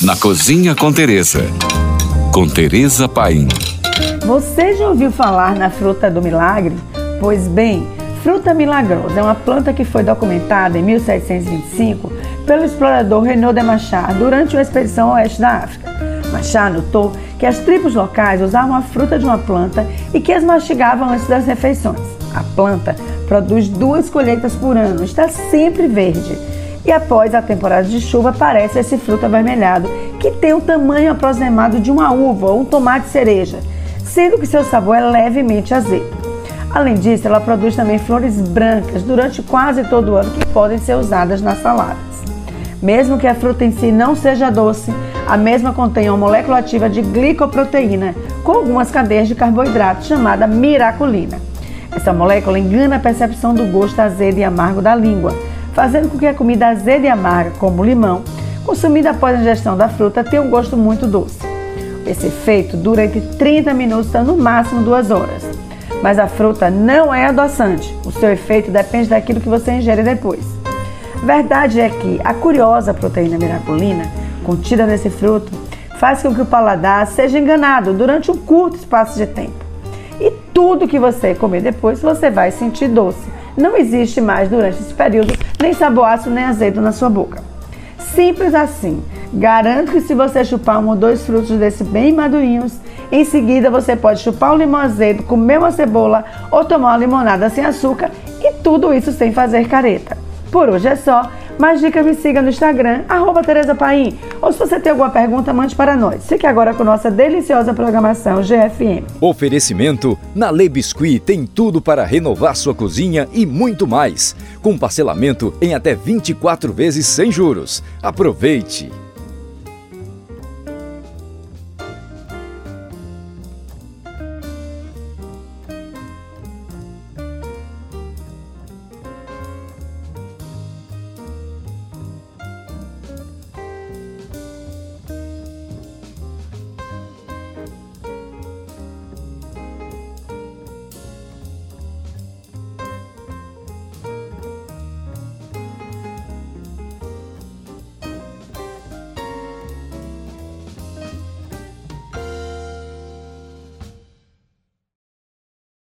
Na Cozinha com Teresa. Com Teresa Paim. Você já ouviu falar na fruta do milagre? Pois bem, fruta milagrosa é uma planta que foi documentada em 1725 pelo explorador Renaud de Machar durante uma expedição ao oeste da África. Machar notou que as tribos locais usavam a fruta de uma planta e que as mastigavam antes das refeições. A planta produz duas colheitas por ano, está sempre verde e após a temporada de chuva aparece esse fruto avermelhado que tem o tamanho aproximado de uma uva ou um tomate cereja, sendo que seu sabor é levemente azedo. Além disso, ela produz também flores brancas durante quase todo o ano que podem ser usadas nas saladas. Mesmo que a fruta em si não seja doce, a mesma contém uma molécula ativa de glicoproteína com algumas cadeias de carboidrato chamada miraculina. Essa molécula engana a percepção do gosto azedo e amargo da língua, fazendo com que a comida azeda e amarga, como o limão, consumida após a ingestão da fruta, tenha um gosto muito doce. Esse efeito dura entre 30 minutos a no máximo 2 horas. Mas a fruta não é adoçante. O seu efeito depende daquilo que você ingere depois. Verdade é que a curiosa proteína miraculina contida nesse fruto faz com que o paladar seja enganado durante um curto espaço de tempo. E tudo que você comer depois você vai sentir doce não existe mais durante esse período nem sabor ácido nem azedo na sua boca. Simples assim. Garanto que se você chupar um ou dois frutos desses bem madurinhos, em seguida você pode chupar um limão azedo, comer uma cebola ou tomar uma limonada sem açúcar e tudo isso sem fazer careta. Por hoje é só. Mais dicas me siga no Instagram, arroba Tereza Paim. Ou se você tem alguma pergunta, mande para nós. Fique agora com nossa deliciosa programação GFM. Oferecimento, na Le Biscuit tem tudo para renovar sua cozinha e muito mais. Com parcelamento em até 24 vezes sem juros. Aproveite!